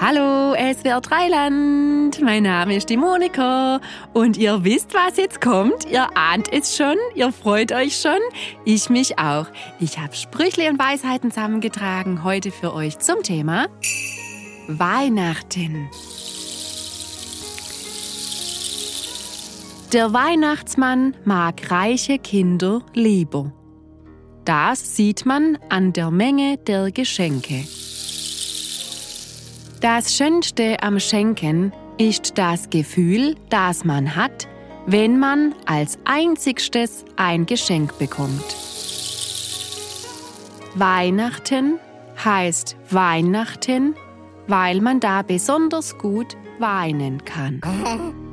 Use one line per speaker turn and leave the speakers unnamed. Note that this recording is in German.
Hallo, SWR Dreiland. Mein Name ist die Monika. Und ihr wisst, was jetzt kommt. Ihr ahnt es schon. Ihr freut euch schon. Ich mich auch. Ich habe Sprüchle und Weisheiten zusammengetragen heute für euch zum Thema Weihnachten. Der Weihnachtsmann mag reiche Kinder lieber. Das sieht man an der Menge der Geschenke. Das Schönste am Schenken ist das Gefühl, das man hat, wenn man als einzigstes ein Geschenk bekommt. Weihnachten heißt Weihnachten, weil man da besonders gut weinen kann.